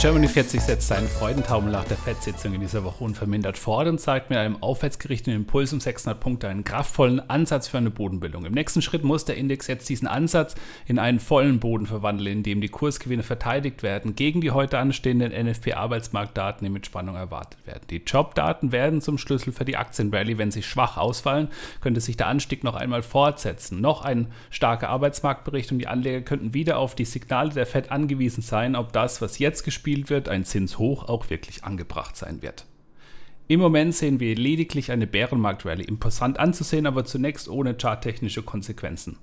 Germany 40 setzt seinen Freudentaumel nach der FED-Sitzung in dieser Woche unvermindert fort und zeigt mit einem aufwärtsgerichteten Impuls um 600 Punkte einen kraftvollen Ansatz für eine Bodenbildung. Im nächsten Schritt muss der Index jetzt diesen Ansatz in einen vollen Boden verwandeln, in dem die Kursgewinne verteidigt werden gegen die heute anstehenden NFP-Arbeitsmarktdaten, die mit Spannung erwartet werden. Die Jobdaten werden zum Schlüssel für die Aktienrallye. Wenn sie schwach ausfallen, könnte sich der Anstieg noch einmal fortsetzen. Noch ein starker Arbeitsmarktbericht und die Anleger könnten wieder auf die Signale der FED angewiesen sein, ob das, was jetzt gespielt gespielt wird, ein Zinshoch auch wirklich angebracht sein wird. Im Moment sehen wir lediglich eine Bärenmarkt-Rallye, imposant anzusehen, aber zunächst ohne charttechnische Konsequenzen.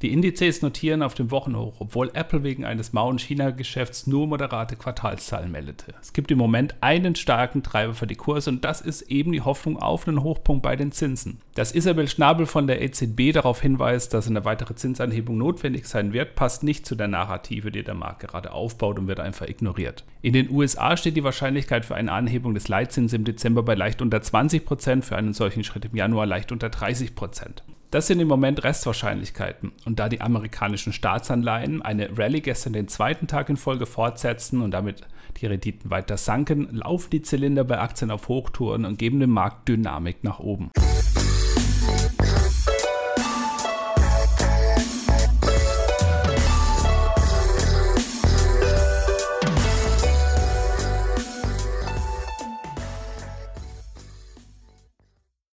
Die Indizes notieren auf dem Wochenhoch, obwohl Apple wegen eines mauen China-Geschäfts nur moderate Quartalszahlen meldete. Es gibt im Moment einen starken Treiber für die Kurse und das ist eben die Hoffnung auf einen Hochpunkt bei den Zinsen. Dass Isabel Schnabel von der EZB darauf hinweist, dass eine weitere Zinsanhebung notwendig sein wird, passt nicht zu der Narrative, die der Markt gerade aufbaut und wird einfach ignoriert. In den USA steht die Wahrscheinlichkeit für eine Anhebung des Leitzins im Dezember bei leicht unter 20 Prozent, für einen solchen Schritt im Januar leicht unter 30 Prozent. Das sind im Moment Restwahrscheinlichkeiten. Und da die amerikanischen Staatsanleihen eine Rallye gestern den zweiten Tag in Folge fortsetzten und damit die Renditen weiter sanken, laufen die Zylinder bei Aktien auf Hochtouren und geben dem Markt Dynamik nach oben.